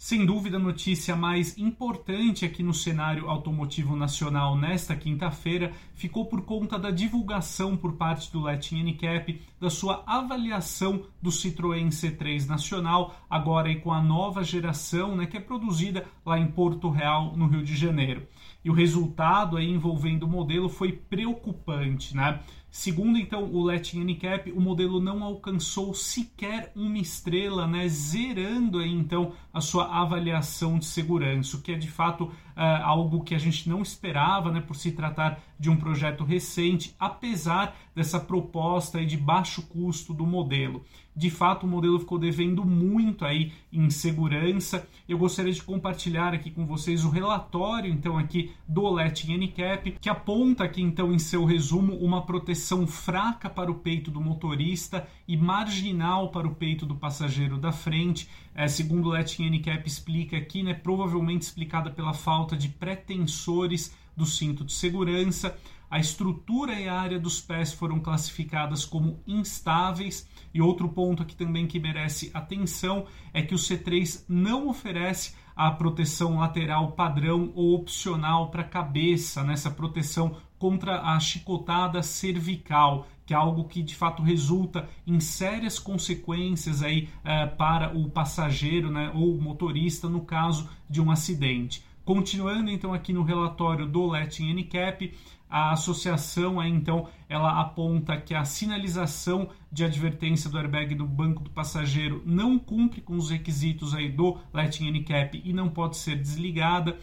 Sem dúvida, a notícia mais importante aqui no cenário automotivo nacional nesta quinta-feira ficou por conta da divulgação por parte do Latin NCAP da sua avaliação do Citroën C3 nacional, agora com a nova geração, né, que é produzida lá em Porto Real, no Rio de Janeiro. E o resultado aí envolvendo o modelo foi preocupante, né? Segundo então o Latin NCAP, o modelo não alcançou sequer uma estrela, né, zerando aí então a sua avaliação de segurança, o que é de fato uh, algo que a gente não esperava, né, por se tratar de um projeto recente, apesar dessa proposta de baixo custo do modelo. De fato, o modelo ficou devendo muito aí em segurança. Eu gostaria de compartilhar aqui com vocês o relatório então aqui do Latin NCAP, que aponta aqui então em seu resumo uma proteção fraca para o peito do motorista e marginal para o peito do passageiro da frente. É, segundo o Latin NCAP explica aqui, né, provavelmente explicada pela falta de pretensores do cinto de segurança. A estrutura e a área dos pés foram classificadas como instáveis. E outro ponto aqui também que merece atenção é que o C3 não oferece a proteção lateral padrão ou opcional para a cabeça, nessa proteção contra a chicotada cervical, que é algo que de fato resulta em sérias consequências aí eh, para o passageiro né, ou motorista no caso de um acidente. Continuando então aqui no relatório do Latin NCAP, a associação aí, então ela aponta que a sinalização de advertência do airbag do banco do passageiro não cumpre com os requisitos aí do Latin NCAP e não pode ser desligada.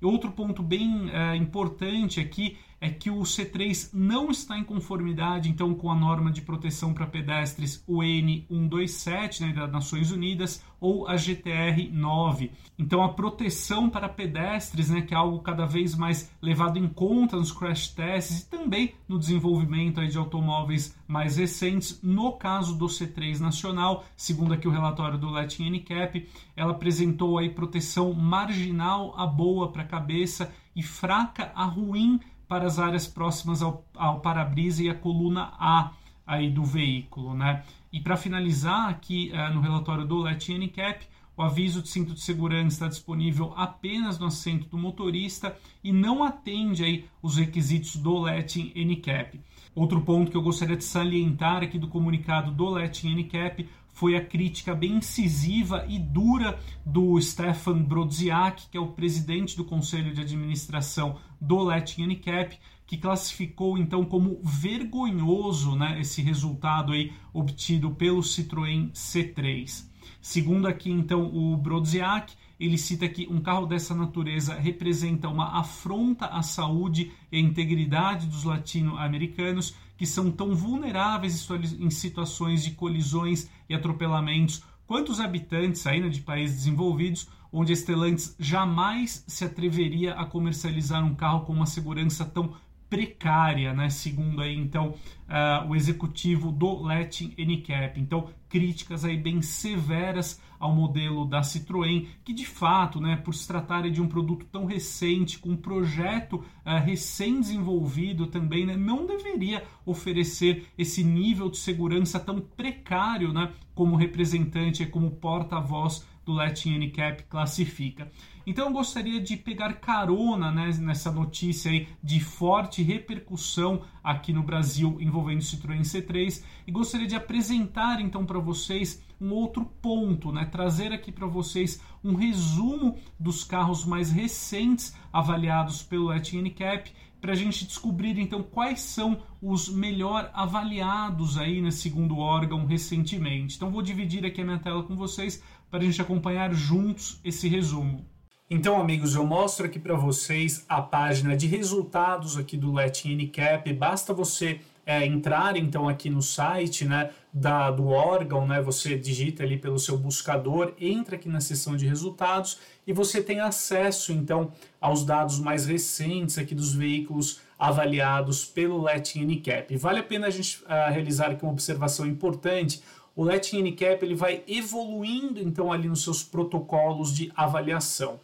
Outro ponto bem é, importante aqui que o C3 não está em conformidade então com a norma de proteção para pedestres UN 127 né, das Nações Unidas ou a GTR 9. Então a proteção para pedestres, né, que é algo cada vez mais levado em conta nos crash tests e também no desenvolvimento aí, de automóveis mais recentes, no caso do C3 nacional, segundo aqui o relatório do Latin NCAP, ela apresentou aí proteção marginal a boa para a cabeça e fraca a ruim para as áreas próximas ao, ao para-brisa e a coluna A aí do veículo, né? E para finalizar aqui uh, no relatório do Latin NCAP, o aviso de cinto de segurança está disponível apenas no assento do motorista e não atende aí os requisitos do Latin NCAP. Outro ponto que eu gostaria de salientar aqui do comunicado do Latin NCAP foi a crítica bem incisiva e dura do Stefan Brodziak, que é o presidente do conselho de administração do Latin Unicap, que classificou então como vergonhoso né, esse resultado aí obtido pelo Citroën C3. Segundo aqui então o Brodziak, ele cita que um carro dessa natureza representa uma afronta à saúde e à integridade dos latino-americanos que são tão vulneráveis em situações de colisões e atropelamentos quanto os habitantes ainda de países desenvolvidos, onde a Stellantis jamais se atreveria a comercializar um carro com uma segurança tão precária, né? segundo aí então uh, o executivo do Latin NCAP. Então críticas aí bem severas ao modelo da Citroën, que de fato, né, por se tratar de um produto tão recente, com um projeto uh, recém-desenvolvido também, né, não deveria oferecer esse nível de segurança tão precário, né, como representante, como porta-voz do Latin NCAP classifica. Então eu gostaria de pegar carona né, nessa notícia aí de forte repercussão aqui no Brasil envolvendo o Citroën C3 e gostaria de apresentar então para vocês um outro ponto, né, trazer aqui para vocês um resumo dos carros mais recentes avaliados pelo Latin NCAP para a gente descobrir então quais são os melhor avaliados aí né, segundo órgão recentemente. Então vou dividir aqui a minha tela com vocês para a gente acompanhar juntos esse resumo. Então, amigos, eu mostro aqui para vocês a página de resultados aqui do Latin NCAP. Basta você é, entrar então aqui no site né, da, do órgão, né, você digita ali pelo seu buscador, entra aqui na seção de resultados e você tem acesso então aos dados mais recentes aqui dos veículos avaliados pelo Latin NCAP. Vale a pena a gente uh, realizar aqui uma observação importante o Latin NCAP ele vai evoluindo então ali nos seus protocolos de avaliação.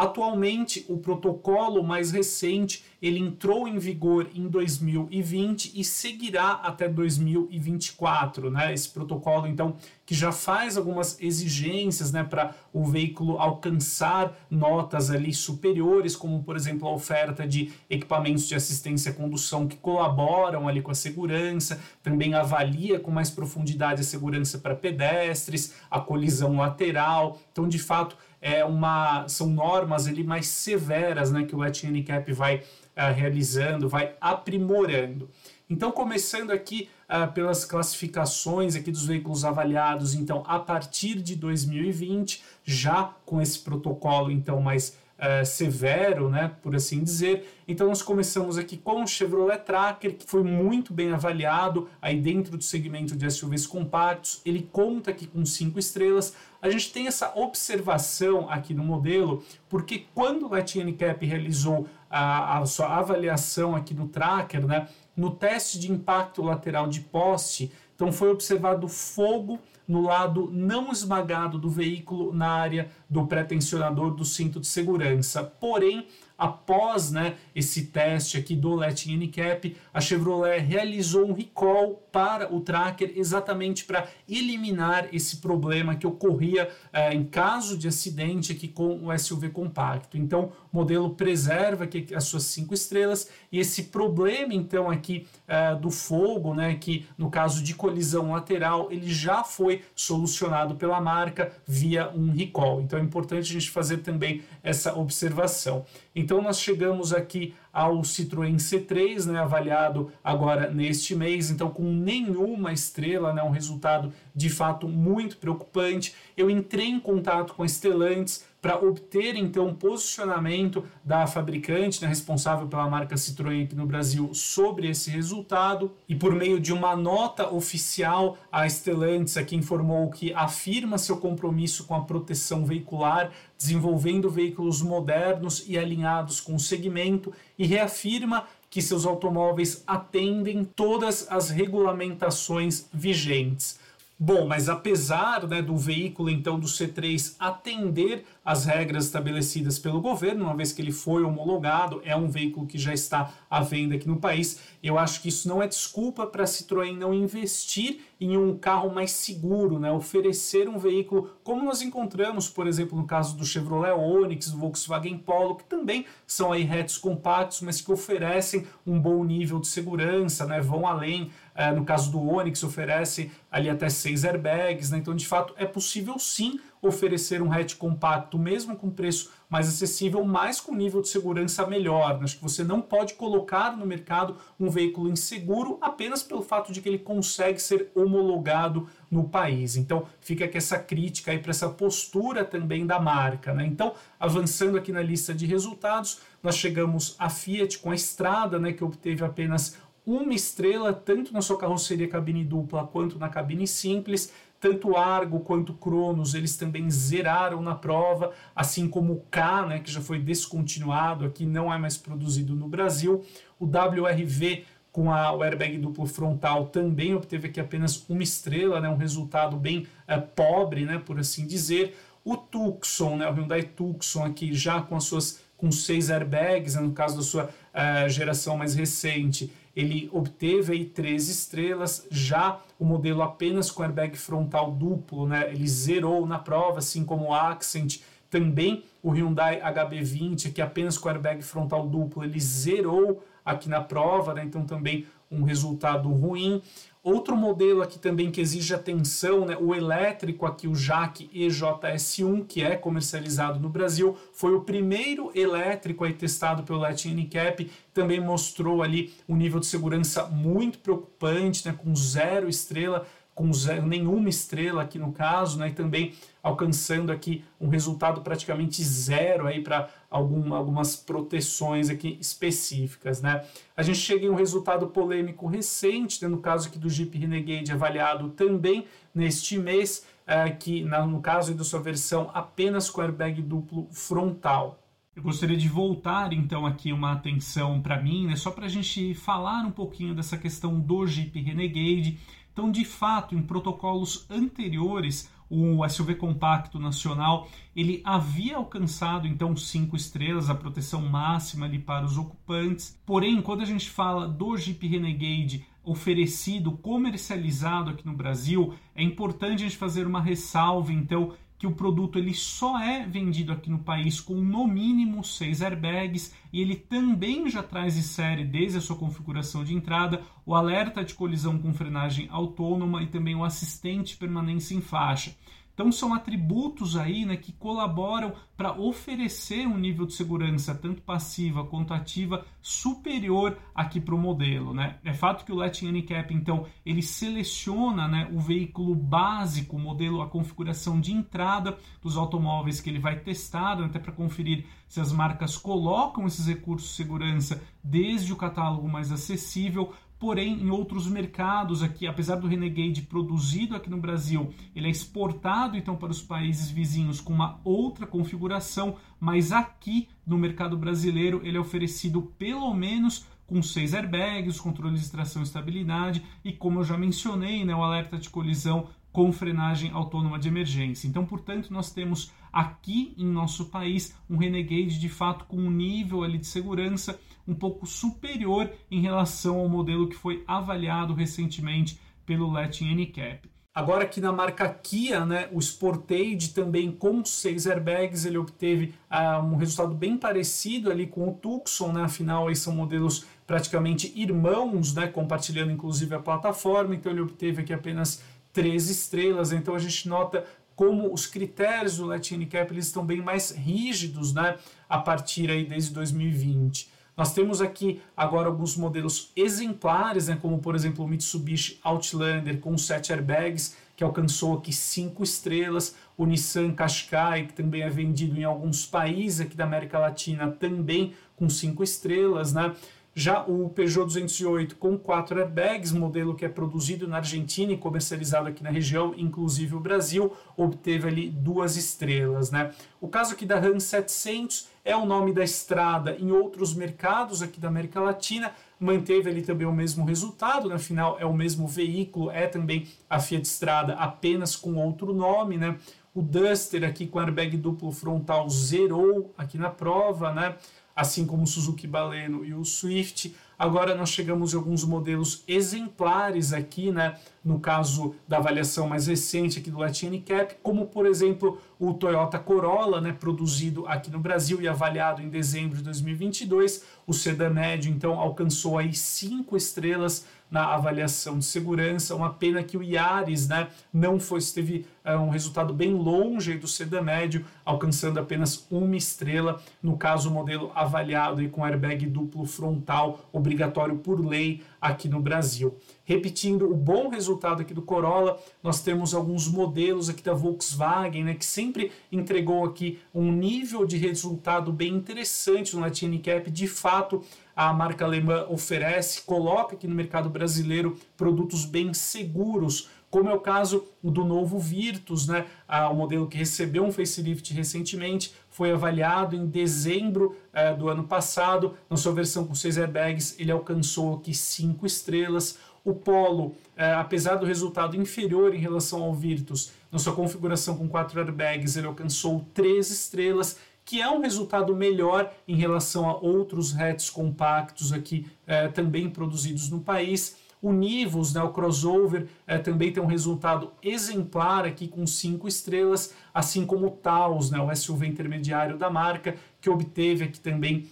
Atualmente, o protocolo mais recente ele entrou em vigor em 2020 e seguirá até 2024, né? Esse protocolo, então, que já faz algumas exigências, né, para o veículo alcançar notas ali superiores, como por exemplo a oferta de equipamentos de assistência à condução que colaboram ali com a segurança, também avalia com mais profundidade a segurança para pedestres, a colisão lateral. Então, de fato, é uma, são normas ali mais severas né, que o Handicap vai uh, realizando, vai aprimorando. Então, começando aqui uh, pelas classificações aqui dos veículos avaliados, então, a partir de 2020, já com esse protocolo, então, mais uh, severo, né, por assim dizer. Então nós começamos aqui com o Chevrolet Tracker, que foi muito bem avaliado aí dentro do segmento de SUVs compactos. Ele conta aqui com cinco estrelas. A gente tem essa observação aqui no modelo, porque quando o Latin Cap realizou a, a sua avaliação aqui no Tracker, né, no teste de impacto lateral de poste, então foi observado fogo no lado não esmagado do veículo na área do pré-tensionador do cinto de segurança. Porém, após né, esse teste aqui do Letting Handicap, a Chevrolet realizou um recall para o tracker exatamente para eliminar esse problema que ocorria eh, em caso de acidente aqui com o SUV compacto. Então, o modelo preserva aqui as suas cinco estrelas e esse problema então aqui eh, do fogo, né, que no caso de colisão lateral, ele já foi solucionado pela marca via um recall. Então, é importante a gente fazer também essa observação. Então nós chegamos aqui ao Citroën C3, né, avaliado agora neste mês, então com nenhuma estrela, né, um resultado de fato muito preocupante. Eu entrei em contato com a Stellantis para obter então um posicionamento da fabricante, né, responsável pela marca Citroën aqui no Brasil, sobre esse resultado. E por meio de uma nota oficial, a Stellantis aqui informou que afirma seu compromisso com a proteção veicular, desenvolvendo veículos modernos e alinhados com o segmento, e reafirma que seus automóveis atendem todas as regulamentações vigentes. Bom, mas apesar né, do veículo então do C3 atender as regras estabelecidas pelo governo, uma vez que ele foi homologado, é um veículo que já está à venda aqui no país. Eu acho que isso não é desculpa para a Citroën não investir em um carro mais seguro, né? oferecer um veículo como nós encontramos, por exemplo, no caso do Chevrolet Onix, do Volkswagen Polo, que também são aí hatches compactos, mas que oferecem um bom nível de segurança, né? vão além. É, no caso do Onix, oferece ali até seis airbags, né? então de fato é possível sim oferecer um hatch compacto, mesmo com preço mais acessível, mas com nível de segurança melhor. Acho que você não pode colocar no mercado um veículo inseguro apenas pelo fato de que ele consegue ser homologado no país. Então fica aqui essa crítica aí para essa postura também da marca. Né? Então, avançando aqui na lista de resultados, nós chegamos à Fiat com a Estrada, né, que obteve apenas uma estrela, tanto na sua carroceria cabine dupla quanto na cabine simples. Tanto Argo quanto Cronos, eles também zeraram na prova, assim como o K, né, que já foi descontinuado aqui, não é mais produzido no Brasil. O WRV com a, o airbag duplo frontal também obteve aqui apenas uma estrela, né, um resultado bem é, pobre, né, por assim dizer. O Tucson, né, o Hyundai Tucson aqui já com as suas com seis airbags, né, no caso da sua uh, geração mais recente, ele obteve aí três estrelas, já o modelo apenas com airbag frontal duplo, né, ele zerou na prova, assim como o Accent, também o Hyundai HB20, que apenas com airbag frontal duplo, ele zerou aqui na prova, né, então também um resultado ruim. Outro modelo aqui também que exige atenção, né, o elétrico aqui, o JAC EJS1, que é comercializado no Brasil, foi o primeiro elétrico aí testado pelo Latin Cap, também mostrou ali um nível de segurança muito preocupante, né, com zero estrela, com zero, nenhuma estrela aqui no caso, né, e também alcançando aqui um resultado praticamente zero aí para algum, algumas proteções aqui específicas, né. A gente chega em um resultado polêmico recente, né, no caso aqui do Jeep Renegade avaliado também neste mês, é, que na, no caso da sua versão apenas com airbag duplo frontal. Eu gostaria de voltar então aqui uma atenção para mim, né, só para a gente falar um pouquinho dessa questão do Jeep Renegade então, de fato, em protocolos anteriores, o SUV compacto nacional, ele havia alcançado então cinco estrelas, a proteção máxima ali para os ocupantes. Porém, quando a gente fala do Jeep Renegade oferecido, comercializado aqui no Brasil, é importante a gente fazer uma ressalva, então, que o produto ele só é vendido aqui no país com no mínimo seis airbags e ele também já traz em série, desde a sua configuração de entrada, o alerta de colisão com frenagem autônoma e também o assistente permanência em faixa. Então são atributos aí né, que colaboram para oferecer um nível de segurança tanto passiva quanto ativa superior aqui para o modelo. Né? É fato que o Letting Handicap, então, ele seleciona né, o veículo básico, o modelo, a configuração de entrada dos automóveis que ele vai testar, né, até para conferir se as marcas colocam esses recursos de segurança desde o catálogo mais acessível porém em outros mercados aqui, apesar do Renegade produzido aqui no Brasil, ele é exportado então para os países vizinhos com uma outra configuração, mas aqui no mercado brasileiro ele é oferecido pelo menos com seis airbags, controles de tração e estabilidade e como eu já mencionei, né, o alerta de colisão com frenagem autônoma de emergência. Então, portanto, nós temos aqui em nosso país um Renegade de fato com um nível ali de segurança um pouco superior em relação ao modelo que foi avaliado recentemente pelo Latin NCAP. Agora aqui na marca Kia, né, o Sportage também com seis airbags, ele obteve uh, um resultado bem parecido ali com o Tucson, né, afinal aí são modelos praticamente irmãos, né, compartilhando inclusive a plataforma, então ele obteve aqui apenas três estrelas, então a gente nota como os critérios do Latin NCAP eles estão bem mais rígidos, né, a partir aí desde 2020. Nós temos aqui agora alguns modelos exemplares, né, como por exemplo o Mitsubishi Outlander com 7 airbags, que alcançou aqui 5 estrelas, o Nissan Qashqai, que também é vendido em alguns países aqui da América Latina, também com 5 estrelas, né? Já o Peugeot 208 com 4 airbags, modelo que é produzido na Argentina e comercializado aqui na região, inclusive o Brasil, obteve ali duas estrelas. Né? O caso aqui da RAM 700 é o nome da estrada em outros mercados aqui da América Latina, manteve ali também o mesmo resultado, na final é o mesmo veículo, é também a Fiat Strada, apenas com outro nome, né? O Duster aqui com airbag duplo frontal zerou aqui na prova, né? Assim como o Suzuki Baleno e o Swift. Agora nós chegamos em alguns modelos exemplares aqui, né? No caso da avaliação mais recente aqui do Latin Cap, como por exemplo o Toyota Corolla, né? Produzido aqui no Brasil e avaliado em dezembro de 2022. O sedã médio então alcançou aí cinco estrelas na avaliação de segurança. Uma pena que o Yaris né, não foi, teve é, um resultado bem longe do sedã médio, alcançando apenas uma estrela. No caso, o modelo avaliado aí com airbag duplo frontal, obrigatório por lei aqui no Brasil. Repetindo o bom resultado aqui do Corolla, nós temos alguns modelos aqui da Volkswagen, né, que sempre entregou aqui um nível de resultado bem interessante no Latin Cap. De fato, a marca alemã oferece, coloca aqui no mercado brasileiro produtos bem seguros, como é o caso do novo Virtus, né? Ah, o modelo que recebeu um facelift recentemente, foi avaliado em dezembro eh, do ano passado, na sua versão com 6 airbags, ele alcançou aqui 5 estrelas. O Polo, eh, apesar do resultado inferior em relação ao Virtus, na sua configuração com 4 airbags, ele alcançou 3 estrelas que é um resultado melhor em relação a outros hatches compactos aqui é, também produzidos no país. O Nivus, né, o crossover, também tem um resultado exemplar aqui com 5 estrelas, assim como o Taos, né, o SUV intermediário da marca, que obteve aqui também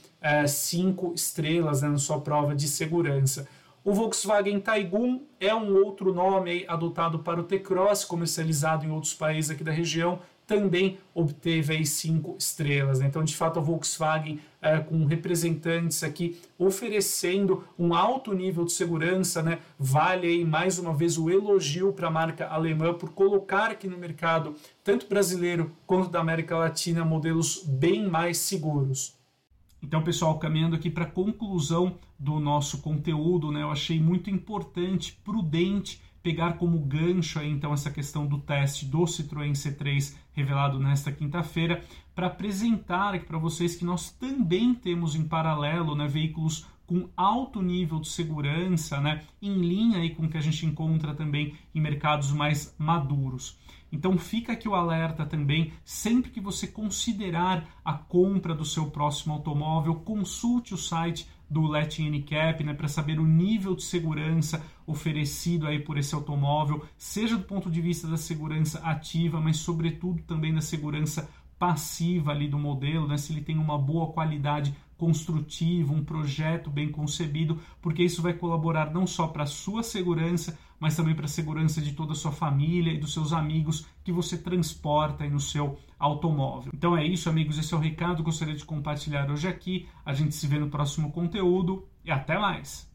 5 é, estrelas né, na sua prova de segurança. O Volkswagen Taigun é um outro nome adotado para o T-Cross, comercializado em outros países aqui da região, também obteve aí cinco estrelas. Né? Então, de fato, a Volkswagen é, com representantes aqui oferecendo um alto nível de segurança, né? vale aí mais uma vez o elogio para a marca alemã por colocar aqui no mercado, tanto brasileiro quanto da América Latina, modelos bem mais seguros. Então, pessoal, caminhando aqui para a conclusão do nosso conteúdo, né, eu achei muito importante, prudente pegar como gancho aí, então essa questão do teste do Citroën C3 revelado nesta quinta-feira para apresentar aqui para vocês que nós também temos em paralelo né, veículos com alto nível de segurança, né, em linha aí com o que a gente encontra também em mercados mais maduros. Então fica aqui o alerta também, sempre que você considerar a compra do seu próximo automóvel, consulte o site do Let NCAP, né, para saber o nível de segurança oferecido aí por esse automóvel, seja do ponto de vista da segurança ativa, mas sobretudo também da segurança passiva ali do modelo, né, se ele tem uma boa qualidade construtivo, um projeto bem concebido, porque isso vai colaborar não só para a sua segurança, mas também para a segurança de toda a sua família e dos seus amigos que você transporta no seu automóvel. Então é isso, amigos, esse é o recado que eu gostaria de compartilhar hoje aqui. A gente se vê no próximo conteúdo e até mais.